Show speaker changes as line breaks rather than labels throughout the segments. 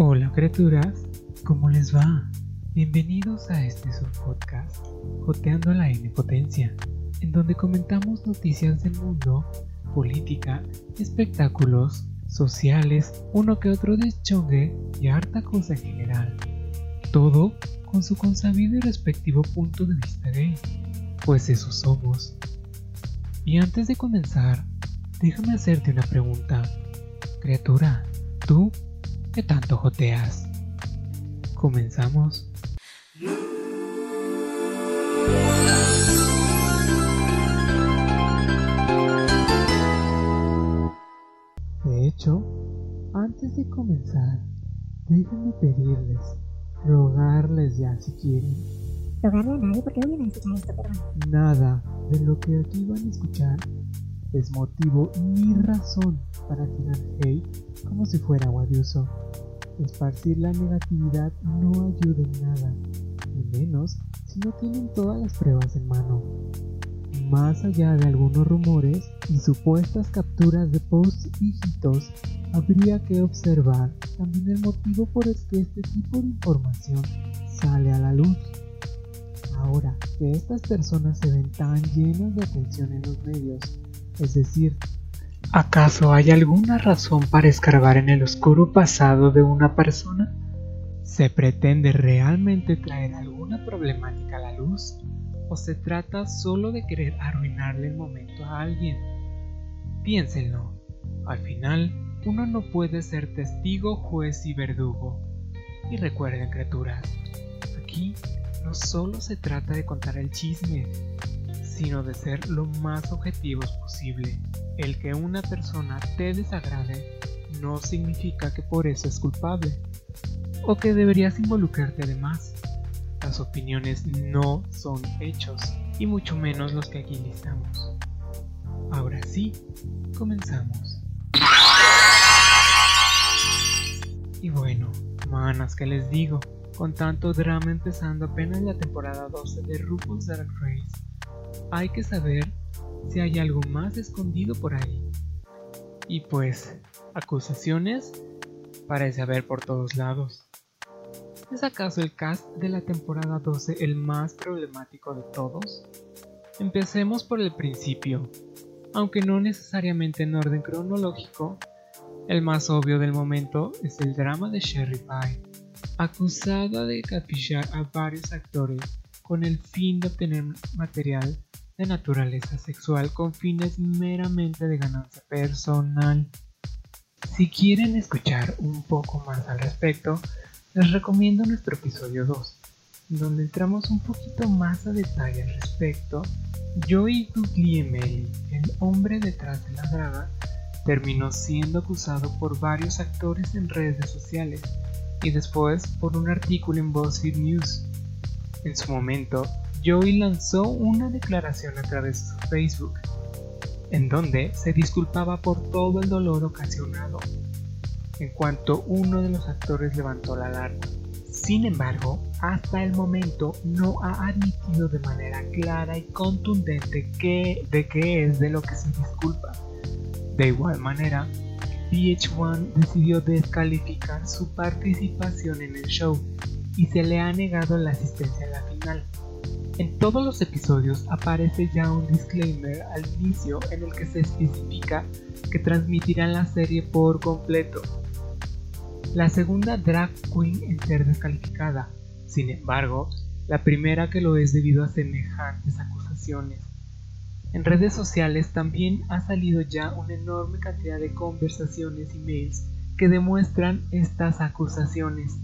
Hola criaturas, ¿cómo les va? Bienvenidos a este subpodcast, Joteando la N Potencia, en donde comentamos noticias del mundo, política, espectáculos, sociales, uno que otro deschongue y harta cosa en general. Todo con su consabido y respectivo punto de vista gay, pues eso somos. Y antes de comenzar, déjame hacerte una pregunta. Criatura, ¿tú qué tanto joteas? Comenzamos. De hecho, antes de comenzar, déjenme pedirles, rogarles ya si quieren,
rogarle a nadie porque no vienen a escuchar esto, bueno.
nada de lo que aquí van a escuchar es motivo ni razón para tirar hate como si fuera agua de uso. Esparcir la negatividad no ayuda en nada, y menos si no tienen todas las pruebas en mano. Más allá de algunos rumores y supuestas capturas de posts hijitos, habría que observar también el motivo por el que este tipo de información sale a la luz. Ahora que estas personas se ven tan llenas de atención en los medios, es decir, ¿acaso hay alguna razón para escarbar en el oscuro pasado de una persona? ¿Se pretende realmente traer alguna problemática a la luz? ¿O se trata solo de querer arruinarle el momento a alguien? Piénsenlo. Al final, uno no puede ser testigo, juez y verdugo. Y recuerden, criaturas, aquí no solo se trata de contar el chisme, sino de ser lo más objetivos posible. El que una persona te desagrade no significa que por eso es culpable, o que deberías involucrarte además. Las opiniones no son hechos, y mucho menos los que aquí listamos. Ahora sí, comenzamos. Y bueno, manas que les digo, con tanto drama empezando apenas la temporada 12 de RuPaul's Drag Race, hay que saber si hay algo más escondido por ahí. Y pues, acusaciones parece haber por todos lados. ¿Es acaso el cast de la temporada 12 el más problemático de todos? Empecemos por el principio, aunque no necesariamente en orden cronológico, el más obvio del momento es el drama de Sherry Pie, acusada de catfishar a varios actores con el fin de obtener material de naturaleza sexual con fines meramente de ganancia personal. Si quieren escuchar un poco más al respecto, les recomiendo nuestro episodio 2, donde entramos un poquito más a detalle al respecto. Joey Guglielmelli, el hombre detrás de la draga, terminó siendo acusado por varios actores en redes sociales y después por un artículo en BuzzFeed News. En su momento, Joey lanzó una declaración a través de su Facebook, en donde se disculpaba por todo el dolor ocasionado, en cuanto uno de los actores levantó la alarma. Sin embargo, hasta el momento no ha admitido de manera clara y contundente de qué es de lo que se disculpa. De igual manera, VH1 decidió descalificar su participación en el show y se le ha negado la asistencia a la final. En todos los episodios aparece ya un disclaimer al inicio en el que se especifica que transmitirán la serie por completo. La segunda drag queen en ser descalificada, sin embargo, la primera que lo es debido a semejantes acusaciones. En redes sociales también ha salido ya una enorme cantidad de conversaciones y mails que demuestran estas acusaciones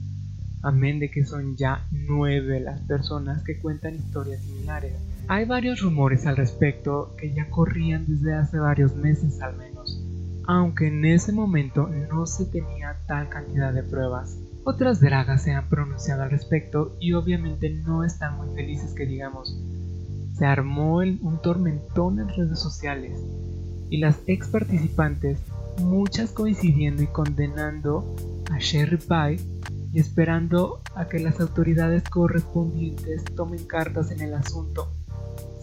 amén de que son ya nueve las personas que cuentan historias similares. Hay varios rumores al respecto que ya corrían desde hace varios meses al menos, aunque en ese momento no se tenía tal cantidad de pruebas. Otras dragas se han pronunciado al respecto y obviamente no están muy felices que digamos. Se armó un tormentón en redes sociales y las ex participantes, muchas coincidiendo y condenando a Sherry Pie y esperando a que las autoridades correspondientes tomen cartas en el asunto.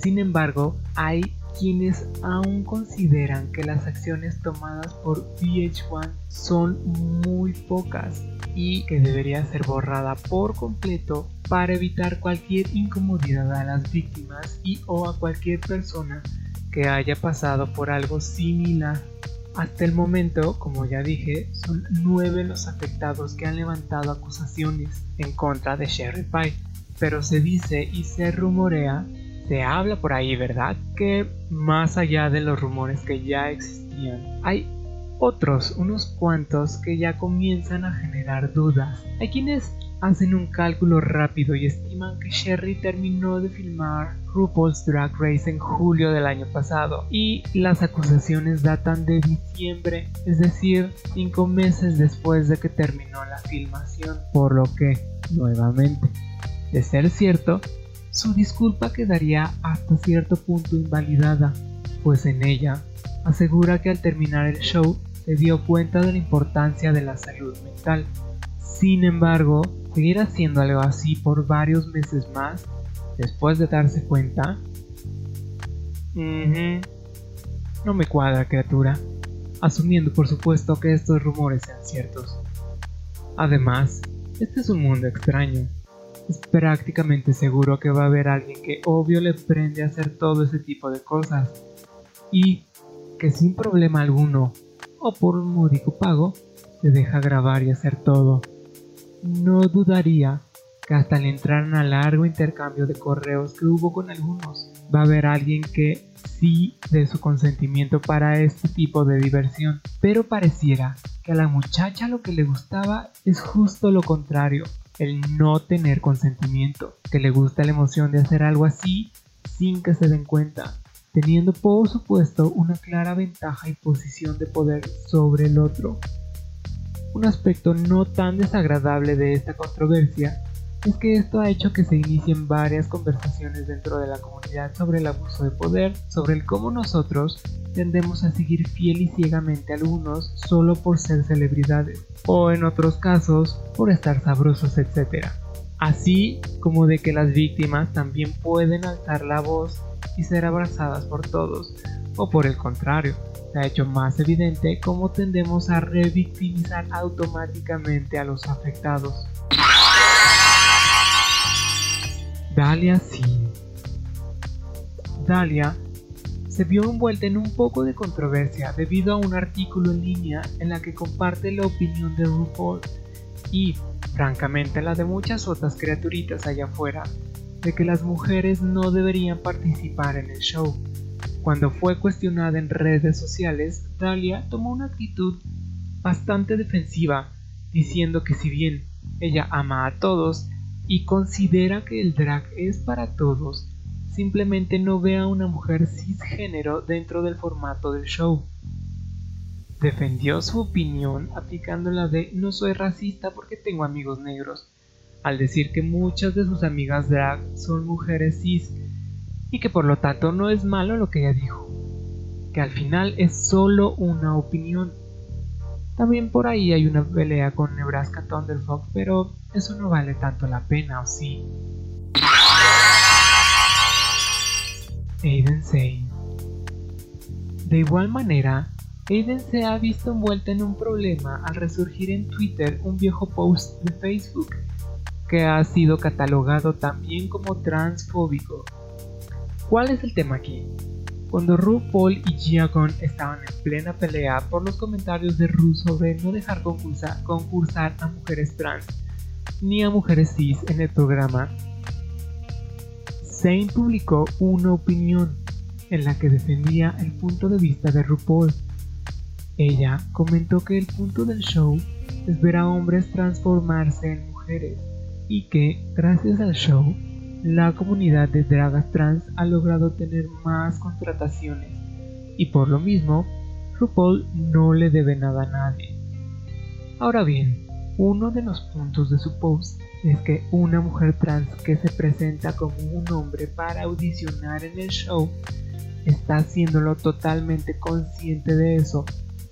Sin embargo, hay quienes aún consideran que las acciones tomadas por VH1 son muy pocas y que debería ser borrada por completo para evitar cualquier incomodidad a las víctimas y o a cualquier persona que haya pasado por algo similar. Hasta el momento, como ya dije, son nueve los afectados que han levantado acusaciones en contra de Sherry Pie, pero se dice y se rumorea, se habla por ahí, ¿verdad? Que más allá de los rumores que ya existían, hay otros, unos cuantos, que ya comienzan a generar dudas. Hay quienes hacen un cálculo rápido y estiman que Sherry terminó de filmar RuPaul's Drag Race en julio del año pasado y las acusaciones datan de diciembre, es decir, cinco meses después de que terminó la filmación, por lo que, nuevamente, de ser cierto, su disculpa quedaría hasta cierto punto invalidada, pues en ella asegura que al terminar el show se dio cuenta de la importancia de la salud mental. Sin embargo, seguir haciendo algo así por varios meses más, después de darse cuenta... No me cuadra, criatura, asumiendo por supuesto que estos rumores sean ciertos. Además, este es un mundo extraño. Es prácticamente seguro que va a haber alguien que obvio le prende a hacer todo ese tipo de cosas. Y que sin problema alguno o por un módico pago se deja grabar y hacer todo. No dudaría que hasta le entraran al largo intercambio de correos que hubo con algunos, va a haber alguien que sí dé su consentimiento para este tipo de diversión, pero pareciera que a la muchacha lo que le gustaba es justo lo contrario, el no tener consentimiento, que le gusta la emoción de hacer algo así sin que se den cuenta, teniendo por supuesto una clara ventaja y posición de poder sobre el otro. Un aspecto no tan desagradable de esta controversia es que esto ha hecho que se inicien varias conversaciones dentro de la comunidad sobre el abuso de poder, sobre el cómo nosotros tendemos a seguir fiel y ciegamente a algunos solo por ser celebridades, o en otros casos por estar sabrosos, etc. Así como de que las víctimas también pueden alzar la voz y ser abrazadas por todos, o por el contrario, se ha hecho más evidente cómo tendemos a revictimizar automáticamente a los afectados. Dalia sí. Dalia se vio envuelta en un poco de controversia debido a un artículo en línea en la que comparte la opinión de RuPaul y, francamente, la de muchas otras criaturitas allá afuera de que las mujeres no deberían participar en el show. Cuando fue cuestionada en redes sociales, Dalia tomó una actitud bastante defensiva, diciendo que si bien ella ama a todos y considera que el drag es para todos, simplemente no ve a una mujer cisgénero dentro del formato del show. Defendió su opinión aplicando la de no soy racista porque tengo amigos negros, al decir que muchas de sus amigas drag son mujeres cis y que por lo tanto no es malo lo que ella dijo, que al final es solo una opinión. También por ahí hay una pelea con Nebraska Thunderfuck, pero eso no vale tanto la pena, ¿o sí? Aiden Zane De igual manera, Aiden se ha visto envuelta en un problema al resurgir en Twitter un viejo post de Facebook que ha sido catalogado también como transfóbico. ¿Cuál es el tema aquí? Cuando RuPaul y Giagon estaban en plena pelea por los comentarios de Ru sobre no dejar concursar a mujeres trans ni a mujeres cis en el programa, Zane publicó una opinión en la que defendía el punto de vista de RuPaul. Ella comentó que el punto del show es ver a hombres transformarse en mujeres y que, gracias al show, la comunidad de dragas trans ha logrado tener más contrataciones y por lo mismo, RuPaul no le debe nada a nadie. Ahora bien, uno de los puntos de su post es que una mujer trans que se presenta como un hombre para audicionar en el show está haciéndolo totalmente consciente de eso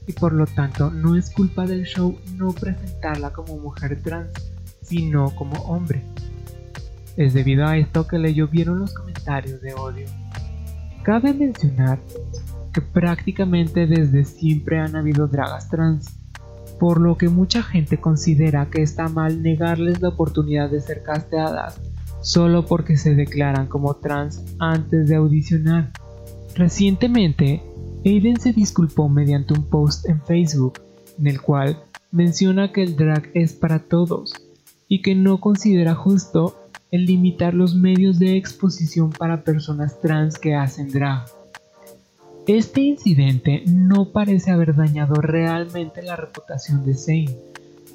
y por lo tanto no es culpa del show no presentarla como mujer trans sino como hombre. Es debido a esto que le llovieron los comentarios de odio. Cabe mencionar que prácticamente desde siempre han habido dragas trans, por lo que mucha gente considera que está mal negarles la oportunidad de ser casteadas solo porque se declaran como trans antes de audicionar. Recientemente, Aiden se disculpó mediante un post en Facebook en el cual menciona que el drag es para todos y que no considera justo el limitar los medios de exposición para personas trans que hacen drag. Este incidente no parece haber dañado realmente la reputación de Zane.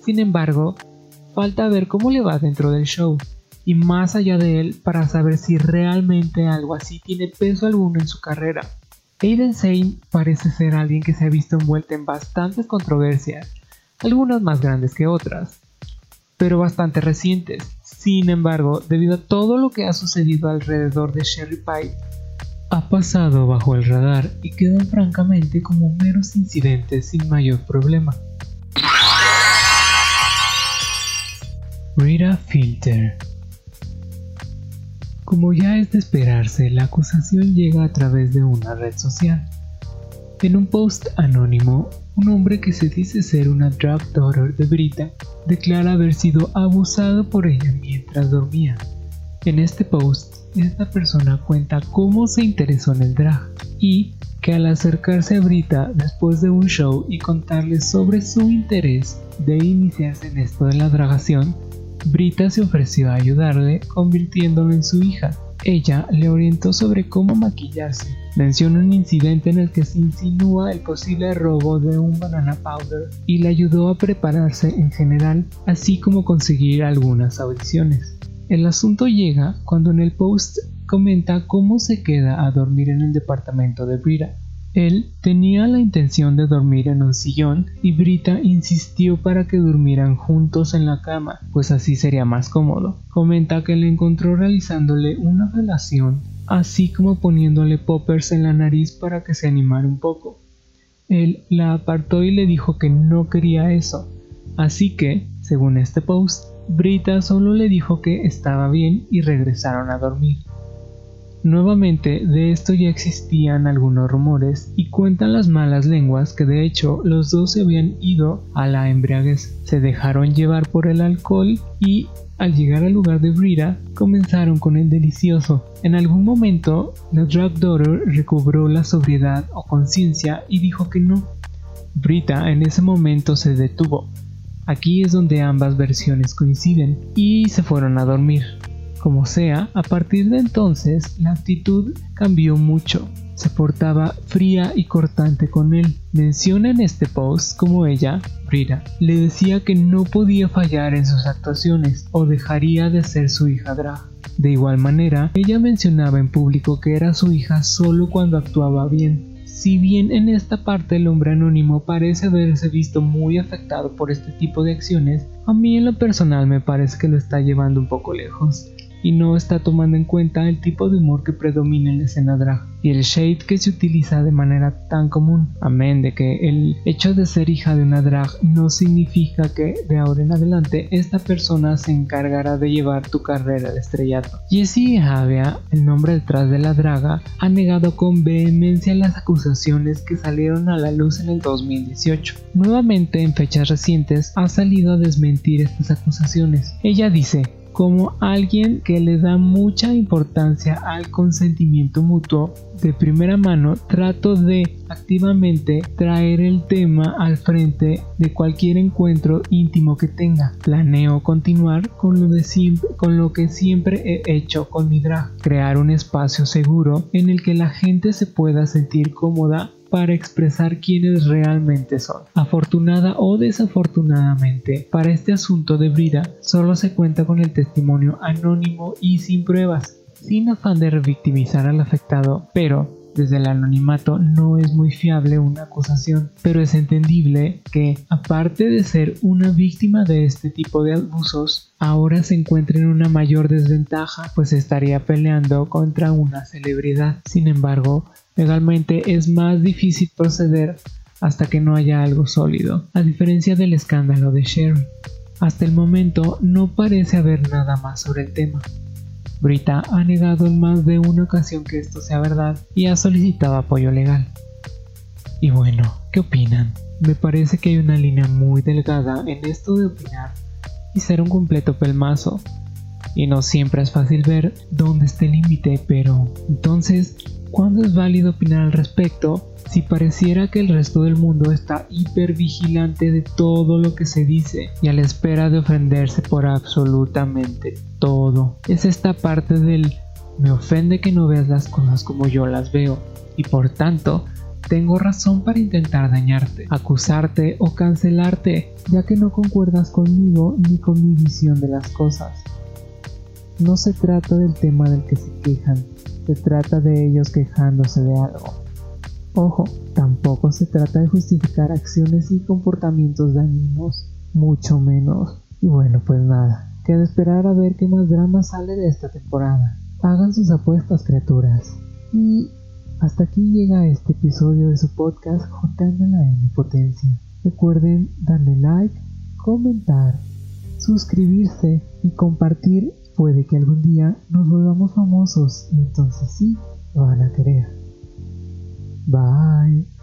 Sin embargo, falta ver cómo le va dentro del show y más allá de él para saber si realmente algo así tiene peso alguno en su carrera. Aiden Zane parece ser alguien que se ha visto envuelto en bastantes controversias, algunas más grandes que otras, pero bastante recientes. Sin embargo, debido a todo lo que ha sucedido alrededor de Sherry Pie, ha pasado bajo el radar y quedan francamente como meros incidentes sin mayor problema. Rita Filter Como ya es de esperarse, la acusación llega a través de una red social. En un post anónimo, un hombre que se dice ser una drag daughter de Brita declara haber sido abusado por ella mientras dormía. En este post, esta persona cuenta cómo se interesó en el drag y que al acercarse a Brita después de un show y contarle sobre su interés de iniciarse en esto de la dragación, Brita se ofreció a ayudarle convirtiéndolo en su hija ella le orientó sobre cómo maquillarse. Menciona un incidente en el que se insinúa el posible robo de un banana powder y le ayudó a prepararse en general, así como conseguir algunas audiciones. El asunto llega cuando en el post comenta cómo se queda a dormir en el departamento de Brita. Él tenía la intención de dormir en un sillón y Brita insistió para que durmieran juntos en la cama, pues así sería más cómodo. Comenta que le encontró realizándole una relación, así como poniéndole poppers en la nariz para que se animara un poco. Él la apartó y le dijo que no quería eso, así que, según este post, Brita solo le dijo que estaba bien y regresaron a dormir. Nuevamente, de esto ya existían algunos rumores y cuentan las malas lenguas que de hecho los dos se habían ido a la embriaguez, se dejaron llevar por el alcohol y al llegar al lugar de Brita comenzaron con el delicioso. En algún momento, la drag daughter recobró la sobriedad o conciencia y dijo que no. Brita en ese momento se detuvo. Aquí es donde ambas versiones coinciden y se fueron a dormir. Como sea, a partir de entonces la actitud cambió mucho. Se portaba fría y cortante con él. Menciona en este post como ella, Frida, le decía que no podía fallar en sus actuaciones o dejaría de ser su hija drag. De igual manera, ella mencionaba en público que era su hija solo cuando actuaba bien. Si bien en esta parte el hombre anónimo parece haberse visto muy afectado por este tipo de acciones, a mí en lo personal me parece que lo está llevando un poco lejos y no está tomando en cuenta el tipo de humor que predomina en la escena drag y el shade que se utiliza de manera tan común. Amén de que el hecho de ser hija de una drag no significa que de ahora en adelante esta persona se encargará de llevar tu carrera de estrellato. Jessie Javia, el nombre detrás de la draga, ha negado con vehemencia las acusaciones que salieron a la luz en el 2018. Nuevamente en fechas recientes ha salido a desmentir estas acusaciones. Ella dice, como alguien que le da mucha importancia al consentimiento mutuo, de primera mano trato de activamente traer el tema al frente de cualquier encuentro íntimo que tenga. Planeo continuar con lo, con lo que siempre he hecho con mi drag, crear un espacio seguro en el que la gente se pueda sentir cómoda para expresar quiénes realmente son. Afortunada o desafortunadamente, para este asunto de Brida solo se cuenta con el testimonio anónimo y sin pruebas, sin afán de revictimizar al afectado, pero desde el anonimato no es muy fiable una acusación, pero es entendible que, aparte de ser una víctima de este tipo de abusos, ahora se encuentra en una mayor desventaja, pues estaría peleando contra una celebridad. Sin embargo, Legalmente es más difícil proceder hasta que no haya algo sólido, a diferencia del escándalo de Sherry. Hasta el momento no parece haber nada más sobre el tema. Brita ha negado en más de una ocasión que esto sea verdad y ha solicitado apoyo legal. Y bueno, ¿qué opinan? Me parece que hay una línea muy delgada en esto de opinar y ser un completo pelmazo. Y no siempre es fácil ver dónde está el límite, pero entonces, ¿cuándo es válido opinar al respecto si pareciera que el resto del mundo está hiper vigilante de todo lo que se dice y a la espera de ofenderse por absolutamente todo. Es esta parte del me ofende que no veas las cosas como yo las veo y por tanto tengo razón para intentar dañarte, acusarte o cancelarte, ya que no concuerdas conmigo ni con mi visión de las cosas. No se trata del tema del que se quejan, se trata de ellos quejándose de algo. Ojo, tampoco se trata de justificar acciones y comportamientos dañinos, mucho menos. Y bueno, pues nada, queda esperar a ver qué más drama sale de esta temporada. Hagan sus apuestas, criaturas. Y hasta aquí llega este episodio de su podcast Juntando la M Potencia. Recuerden darle like, comentar, suscribirse y compartir. Puede que algún día nos volvamos famosos y entonces sí van a querer. Bye.